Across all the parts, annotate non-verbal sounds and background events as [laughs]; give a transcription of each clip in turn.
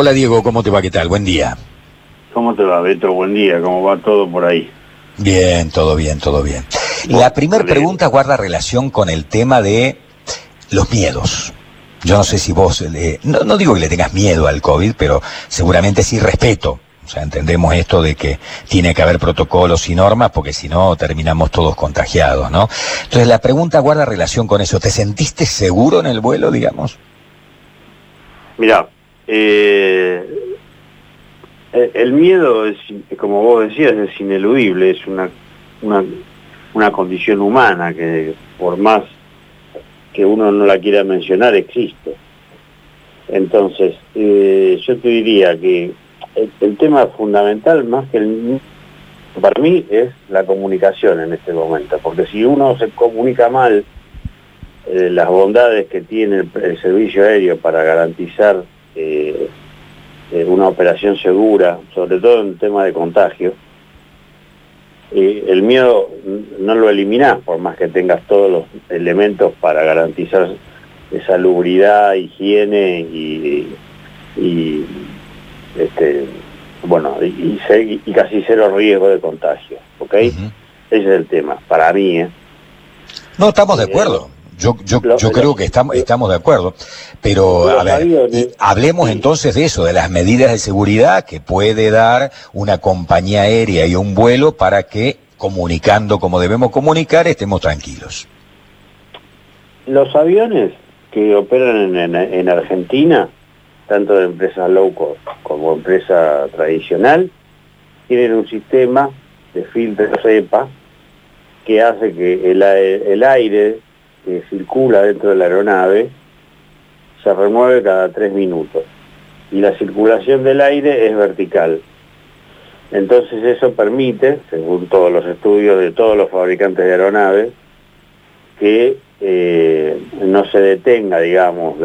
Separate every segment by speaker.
Speaker 1: Hola Diego, ¿cómo te va? ¿Qué tal? Buen día.
Speaker 2: ¿Cómo te va, Beto? Buen día, ¿cómo va todo por ahí?
Speaker 1: Bien, todo bien, todo bien. La primera pregunta guarda relación con el tema de los miedos. Yo no sé si vos, no, no digo que le tengas miedo al COVID, pero seguramente sí respeto o sea, entendemos esto de que tiene que haber protocolos y normas porque si no terminamos todos contagiados, ¿no? Entonces la pregunta guarda relación con eso. ¿Te sentiste seguro en el vuelo, digamos?
Speaker 2: Mira, eh, el miedo, es, como vos decías, es ineludible, es una, una, condición humana que por más que uno no la quiera mencionar, existe. Entonces, eh, yo te diría que el, tema fundamental más que el para mí es la comunicación en este momento, porque si uno se comunica mal eh, las bondades que tiene el, servicio aéreo para garantizar eh, eh, una operación segura, sobre todo en tema de contagio, el miedo no lo eliminás por más que tengas todos los elementos para garantizar salubridad, higiene y este, bueno, y, casi cero riesgo de contagio, ¿ok? Ese es el tema, para mí, ¿eh?
Speaker 1: No, estamos de eh, acuerdo. Yo, yo, yo creo que estamos, estamos de acuerdo. Pero, a ver, hablemos entonces de eso, de las medidas de seguridad que puede dar una compañía aérea y un vuelo para que, comunicando como debemos comunicar, estemos tranquilos.
Speaker 2: Los aviones que operan en, en Argentina tanto de empresas low cost como empresa tradicional, tienen un sistema de filtro EPA que hace que el, el aire que circula dentro de la aeronave se remueve cada tres minutos y la circulación del aire es vertical. Entonces eso permite, según todos los estudios de todos los fabricantes de aeronaves, que eh, no se detenga, digamos,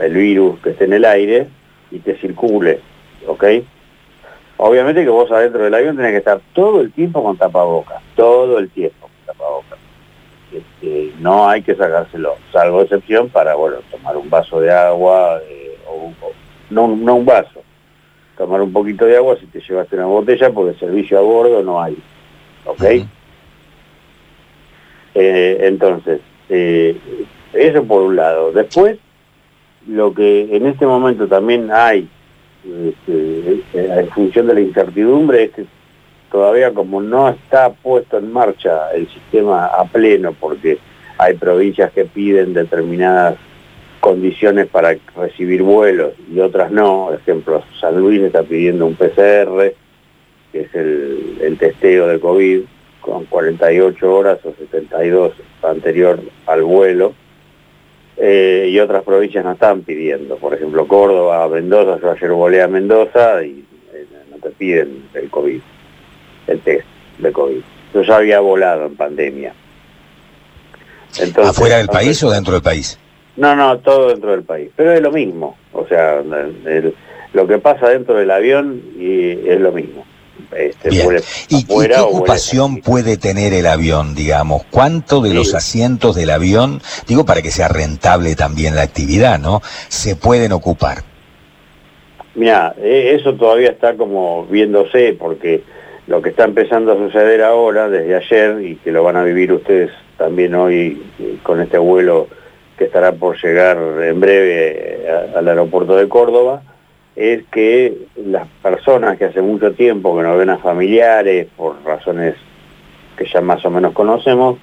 Speaker 2: el virus que esté en el aire y que circule, ¿ok? Obviamente que vos adentro del avión tenés que estar todo el tiempo con tapabocas, todo el tiempo. Este, no hay que sacárselo, salvo excepción para, bueno, tomar un vaso de agua, eh, o, no, no un vaso, tomar un poquito de agua si te llevaste una botella, porque servicio a bordo no hay, ¿ok? Eh, entonces, eh, eso por un lado. Después, lo que en este momento también hay, este, en función de la incertidumbre, es que todavía como no está puesto en marcha el sistema a pleno, porque hay provincias que piden determinadas condiciones para recibir vuelos y otras no. Por ejemplo, San Luis está pidiendo un PCR, que es el, testeo de COVID, con 48 horas o 72 anterior al vuelo, eh, y otras provincias no están pidiendo, por ejemplo Córdoba, Mendoza, yo ayer volé a Mendoza y eh, no te piden el COVID, el test de COVID. Yo ya había volado en pandemia.
Speaker 1: Entonces, ¿Afuera del país o dentro del país?
Speaker 2: No, no, todo dentro del país, pero es lo mismo, o sea, lo que pasa dentro del avión y es lo mismo.
Speaker 1: Este, ¿Y, qué ocupación puede tener el avión, digamos? ¿Cuánto de los asientos del avión, digo para que sea rentable también la actividad, ¿no? Se pueden ocupar.
Speaker 2: Mira, e, eso todavía está como viéndose porque lo que está empezando a suceder ahora, desde ayer, y que lo van a vivir ustedes también hoy con este vuelo que estará por llegar en breve eh, al aeropuerto de Córdoba, es que las personas que hace mucho tiempo que no ven a familiares por razones que ya más o menos conocemos,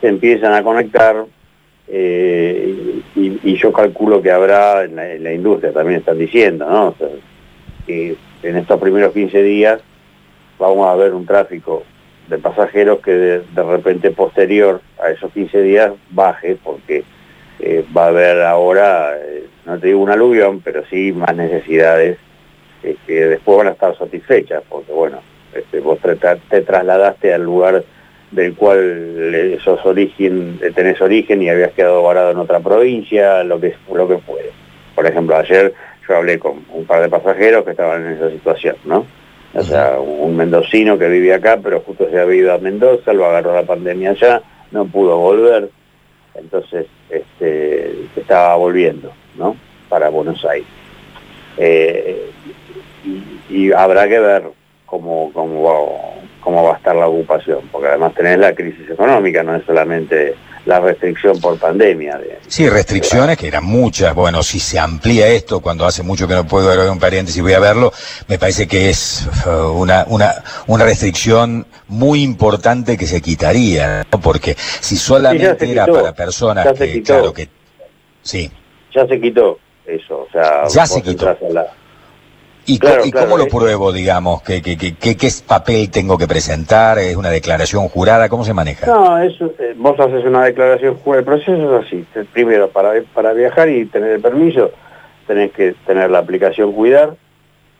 Speaker 2: se empiezan a conectar eh, y, yo calculo que habrá, en la, industria también están diciendo, ¿no? que en estos primeros 15 días vamos a ver un tráfico de pasajeros que de, repente posterior a esos 15 días baje porque eh, va a haber ahora... Eh, no te digo un aluvión, pero sí más necesidades eh, que después van a estar satisfechas, porque bueno, este, vos te, trasladaste al lugar del cual sos origen, tenés origen y habías quedado varado en otra provincia, lo que, lo que puede. Por ejemplo, ayer yo hablé con un par de pasajeros que estaban en esa situación, ¿no? O sea, un mendocino que vivía acá, pero justo se había ido a Mendoza, lo agarró la pandemia allá, no pudo volver, entonces este, estaba volviendo. ¿no? Para Buenos Aires. Eh, y, habrá que ver cómo, cómo, cómo va a estar la ocupación, porque además tenés la crisis económica, no es solamente la restricción por pandemia.
Speaker 1: sí, restricciones que eran muchas. Bueno, si se amplía esto, cuando hace mucho que no puedo ver un paréntesis, voy a verlo, me parece que es uh, una, una, una restricción muy importante que se quitaría, porque si solamente era para personas que, claro, que...
Speaker 2: Sí. Ya se quitó eso, o sea...
Speaker 1: Ya se quitó. ¿Y, cómo lo eh. pruebo, digamos? ¿Qué, qué, qué, qué, papel tengo que presentar? ¿Es una declaración jurada? ¿Cómo se maneja?
Speaker 2: No, eso, eh, vos haces una declaración jurada. El proceso es así. Primero, para, para viajar y tener el permiso, tenés que tener la aplicación Cuidar.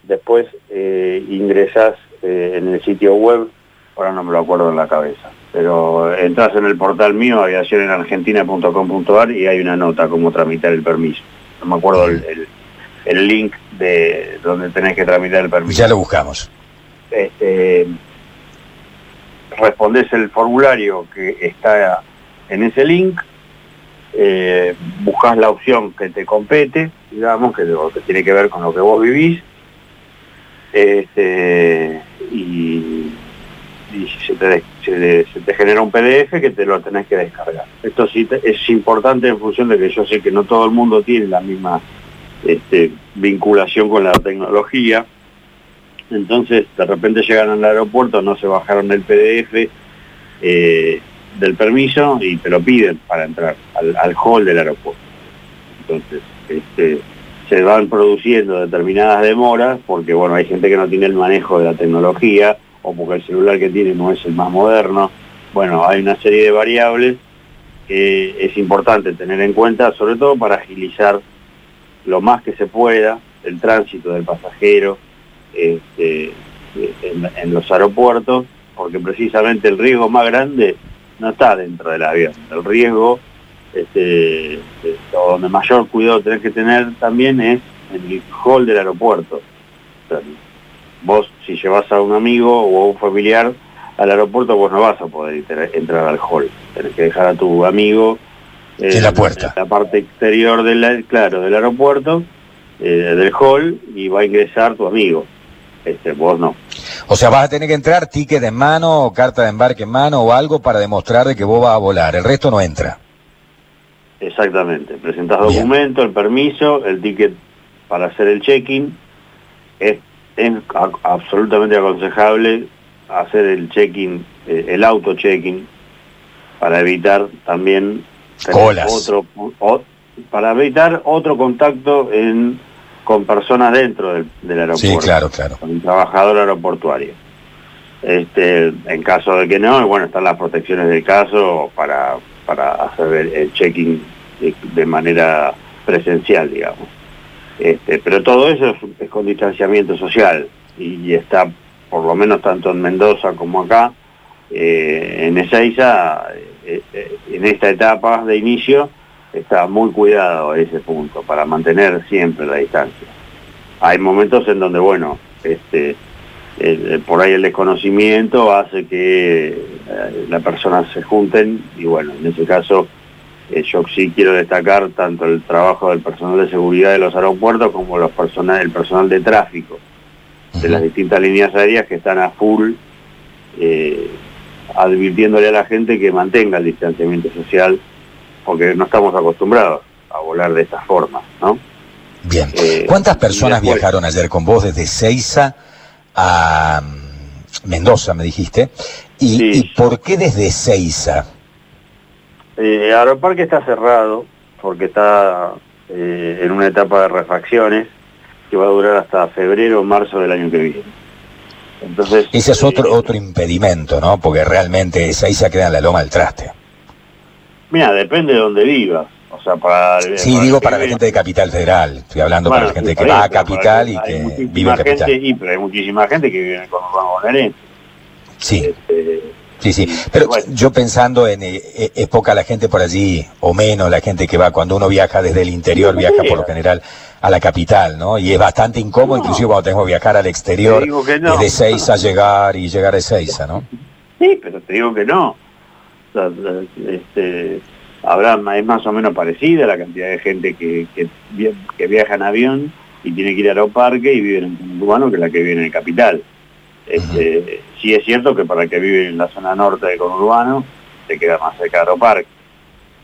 Speaker 2: Después eh, ingresás eh, en el sitio web, ahora no me lo acuerdo en la cabeza, pero entras en el portal mío, aviacionenargentina.com.ar y hay una nota cómo tramitar el permiso. No me acuerdo el el link de donde tenés que tramitar el permiso.
Speaker 1: Ya lo buscamos.
Speaker 2: Este, respondés el formulario que está en ese link, eh, buscas la opción que te compete, digamos, que, tiene que ver con lo que vos vivís, este, y, se, te, genera un PDF que te lo tenés que descargar. Esto sí es importante en función de que yo sé que no todo el mundo tiene la misma este, vinculación con la tecnología. Entonces, de repente llegan al aeropuerto, no se bajaron el PDF eh, del permiso y te lo piden para entrar al, hall del aeropuerto. Entonces, este, se van produciendo determinadas demoras porque, bueno, hay gente que no tiene el manejo de la tecnología o porque el celular que tiene no es el más moderno. Bueno, hay una serie de variables que es importante tener en cuenta, sobre todo para agilizar lo más que se pueda el tránsito del pasajero este, en, los aeropuertos, porque precisamente el riesgo más grande no está dentro del avión. El riesgo, este, donde mayor cuidado tenés que tener también es en el hall del aeropuerto. vos, si llevas a un amigo o a un familiar al aeropuerto, vos no vas a poder entrar al hall. Tenés que dejar a tu amigo
Speaker 1: en la puerta.
Speaker 2: la parte exterior del, claro, del aeropuerto, eh, del hall, y va a ingresar tu amigo. Este, vos no.
Speaker 1: O sea, vas a tener que entrar ticket en mano, o carta de embarque en mano o algo para demostrar de que vos vas a volar. El resto no entra.
Speaker 2: Exactamente. Presentás documento, el permiso, el ticket para hacer el check-in. Es, absolutamente aconsejable hacer el check-in, eh, el auto check-in, para evitar también otro, para evitar otro contacto en, con personas dentro del, aeropuerto.
Speaker 1: Sí, claro, claro.
Speaker 2: Con un trabajador aeroportuario. Este, en caso de que no, bueno, están las protecciones del caso para, para hacer el, check-in de, manera presencial, digamos. Este, pero todo eso es, con distanciamiento social y, está, por lo menos tanto en Mendoza como acá, eh, en Ezeiza eh, eh, en esta etapa de inicio está muy cuidado ese punto para mantener siempre la distancia. Hay momentos en donde, bueno, este, por ahí el desconocimiento hace que eh, las personas se junten y bueno, en ese caso yo sí quiero destacar tanto el trabajo del personal de seguridad de los aeropuertos como los personal, el personal de tráfico de las distintas líneas aéreas que están a full advirtiéndole a la gente que mantenga el distanciamiento social, porque no estamos acostumbrados a volar de esta forma, ¿no?
Speaker 1: Bien. Eh, ¿Cuántas personas viajaron ayer con vos desde Ceiza a mm, Mendoza, me dijiste? ¿Y, por qué desde Ceiza?
Speaker 2: Eh, Aeroparque está cerrado porque está eh, en una etapa de refacciones que va a durar hasta febrero o marzo del año que viene.
Speaker 1: Entonces, Ese es otro, otro impedimento, ¿no? Porque realmente ahí se queda en la loma del traste.
Speaker 2: Mira, depende de dónde vivas. O sea, para
Speaker 1: sí, digo para la gente de Capital Federal. Estoy hablando para la gente que va a Capital y que vive en Capital.
Speaker 2: y, pero hay muchísima gente que vive con los
Speaker 1: Sí. Este, sí, sí. Pero yo pensando en, eh, eh, es poca la gente por allí, o menos la gente que va, cuando uno viaja desde el interior, viaja por lo general a la capital, ¿no? Y es bastante incómodo, inclusive cuando tengo que viajar al exterior, de seis a llegar y llegar de Seiza, ¿no?
Speaker 2: Sí, pero te digo que no. Este, habrá, es más o menos parecida la cantidad de gente que, que, viaja en avión y tiene que ir a los parques y vive en el urbano que la que vive en el capital. Este, Sí es cierto que para el que vive en la zona norte de conurbano se queda más cerca de Aeroparque.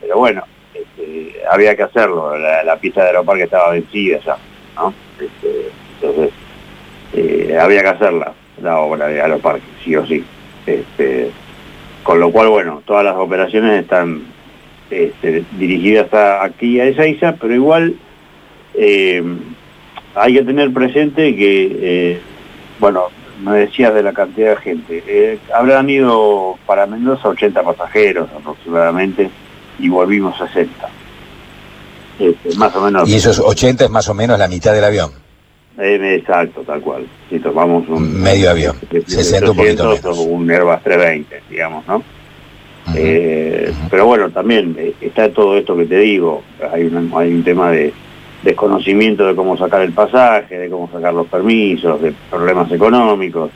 Speaker 2: Pero bueno, este, había que hacerlo, la, pista de Aeroparque estaba vencida ya, ¿no? Este, entonces, eh, había que hacerla, la obra de Aeroparque, sí o sí. Este, con lo cual, bueno, todas las operaciones están este, dirigidas aquí a Ezeiza, pero igual eh, hay que tener presente que, eh, bueno, me decías de la cantidad de gente, habrán ido para Mendoza 80 pasajeros aproximadamente y volvimos a 60.
Speaker 1: Este, más o menos. Y esos 80 es más o menos la mitad del avión.
Speaker 2: exacto, tal cual. Si tomamos un
Speaker 1: medio avión, 60 un poquito
Speaker 2: menos. un Airbus 320, digamos, ¿no? Eh, pero bueno, también eh, está todo esto que te digo, hay, hay un tema de desconocimiento de cómo sacar el pasaje, de cómo sacar los permisos, de problemas económicos,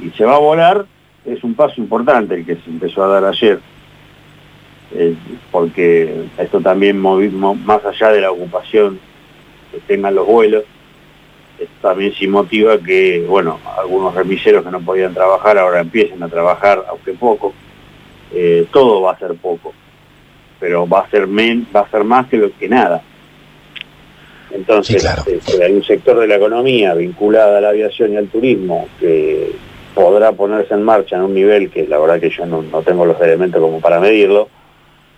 Speaker 2: y se va a volar, es un paso importante el que se empezó a dar ayer, eh, porque esto también, más allá de la ocupación que tengan los vuelos, también se motiva que, bueno, algunos remiseros que no podían trabajar ahora empiecen a trabajar, aunque poco, eh, todo va a ser poco, pero va a ser, men, va a ser más que lo que nada. Entonces, este, hay un sector de la economía vinculada a la aviación y al turismo que podrá ponerse en marcha en un nivel que la verdad que yo no, tengo los elementos como para medirlo,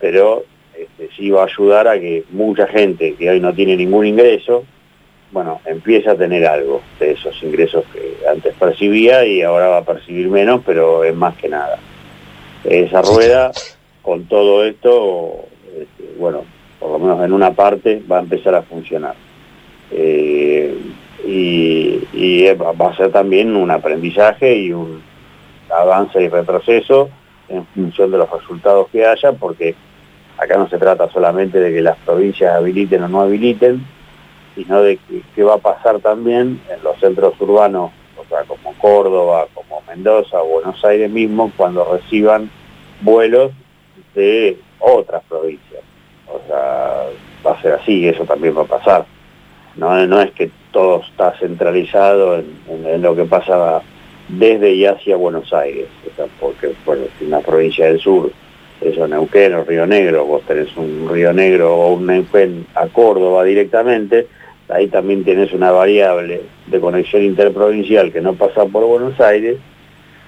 Speaker 2: pero este, sí va a ayudar a que mucha gente que hoy no tiene ningún ingreso, bueno, empiece a tener algo de esos ingresos que antes percibía y ahora va a percibir menos, pero es más que nada esa rueda con todo esto, este, bueno, por lo menos en una parte va a empezar a funcionar. Eh, y, va a ser también un aprendizaje y un avance y retroceso en función de los resultados que haya, porque acá no se trata solamente de que las provincias habiliten o no habiliten, sino de qué va a pasar también en los centros urbanos, o sea, como Córdoba, como Mendoza, Buenos Aires mismo, cuando reciban vuelos de otras provincias. O sea, va a ser así, eso también va a pasar. No, no es que todo está centralizado en, lo que pasa desde y hacia Buenos Aires, porque bueno, si una provincia del sur, eso Neuquén o Río Negro, vos tenés un Río Negro o un Neuquén a Córdoba directamente, ahí también tienes una variable de conexión interprovincial que no pasa por Buenos Aires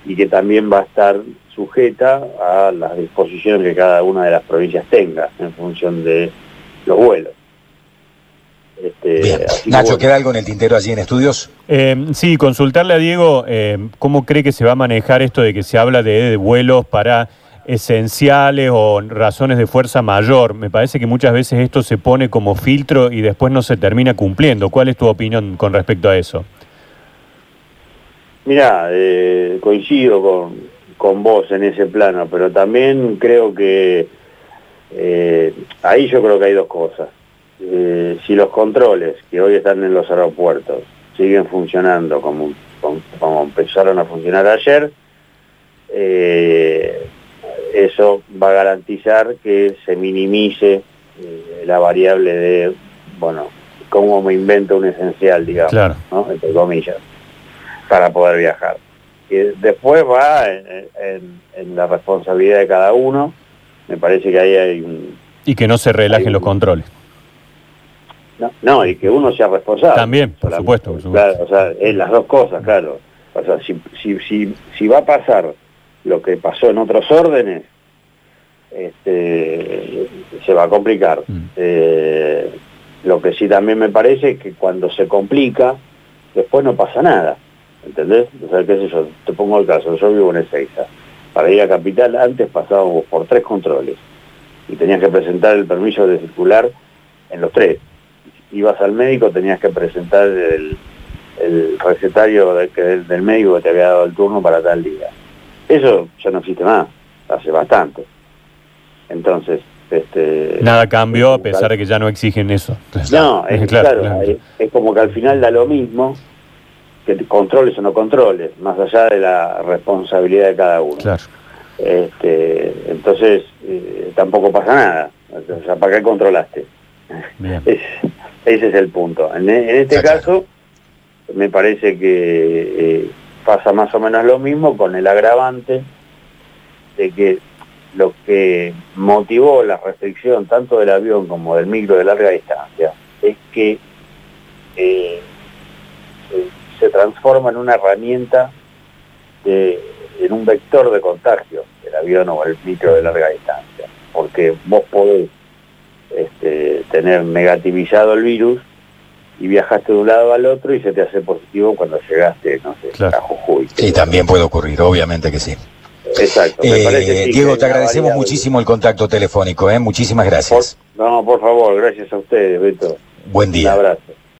Speaker 2: y que también va a estar sujeta a las disposiciones que cada una de las provincias tenga en función de los vuelos.
Speaker 1: Este, Nacho, ¿queda algo en el tintero allí en estudios?
Speaker 3: Eh, sí, consultarle a Diego eh, cómo cree que se va a manejar esto de que se habla de, vuelos para esenciales o razones de fuerza mayor. Me parece que muchas veces esto se pone como filtro y después no se termina cumpliendo. ¿Cuál es tu opinión con respecto a eso?
Speaker 2: Mira, eh, coincido con, con vos en ese plano, pero también creo que eh, ahí yo creo que hay dos cosas. Eh, si los controles que hoy están en los aeropuertos siguen funcionando como, como, empezaron a funcionar ayer, eh, eso va a garantizar que se minimice la variable de, bueno, cómo me invento un esencial, digamos, ¿no? entre comillas, para poder viajar después va en, la responsabilidad de cada uno. Me parece que ahí hay un...
Speaker 3: Y que no se relajen los controles.
Speaker 2: No, y que uno sea responsable.
Speaker 3: También, por supuesto,
Speaker 2: Claro, o sea, es las dos cosas, claro. O sea, si, si, si, si va a pasar lo que pasó en otros órdenes, este, se va a complicar. Mm. Eh, lo que sí también me parece es que cuando se complica, después no pasa nada. ¿entendés? O sea, qué sé yo, te pongo el caso, yo vivo en Ezeiza. Para ir a Capital antes pasábamos por tres controles y tenías que presentar el permiso de circular en los tres. Ibas al médico, tenías que presentar el, recetario del, médico que te había dado el turno para tal día. Eso ya no existe más, hace bastante. Entonces, este,
Speaker 3: Nada cambió a pesar de que ya no exigen eso.
Speaker 2: No, [laughs] es, [laughs] claro, es como que al final da lo mismo que controles o no controles, más allá de la responsabilidad de cada uno. Este, entonces, eh, tampoco pasa nada. O sea, ¿para qué controlaste? [laughs] ese es el punto. En, este caso, me parece que eh, pasa más o menos lo mismo con el agravante de que lo que motivó la restricción tanto del avión como del micro de larga distancia es que eh, se transforma en una herramienta, en un vector de contagio, el avión o el micro de larga distancia, porque vos podés este, tener negativizado el virus y viajaste de un lado al otro y se te hace positivo cuando llegaste, no sé, a Jujuy.
Speaker 1: Sí, también puede ocurrir, obviamente que sí.
Speaker 2: Exacto.
Speaker 1: Eh, Diego, te agradecemos muchísimo el contacto telefónico, ¿eh? muchísimas gracias.
Speaker 2: no, por favor, gracias a ustedes, Beto.
Speaker 1: Buen día.
Speaker 2: Un abrazo.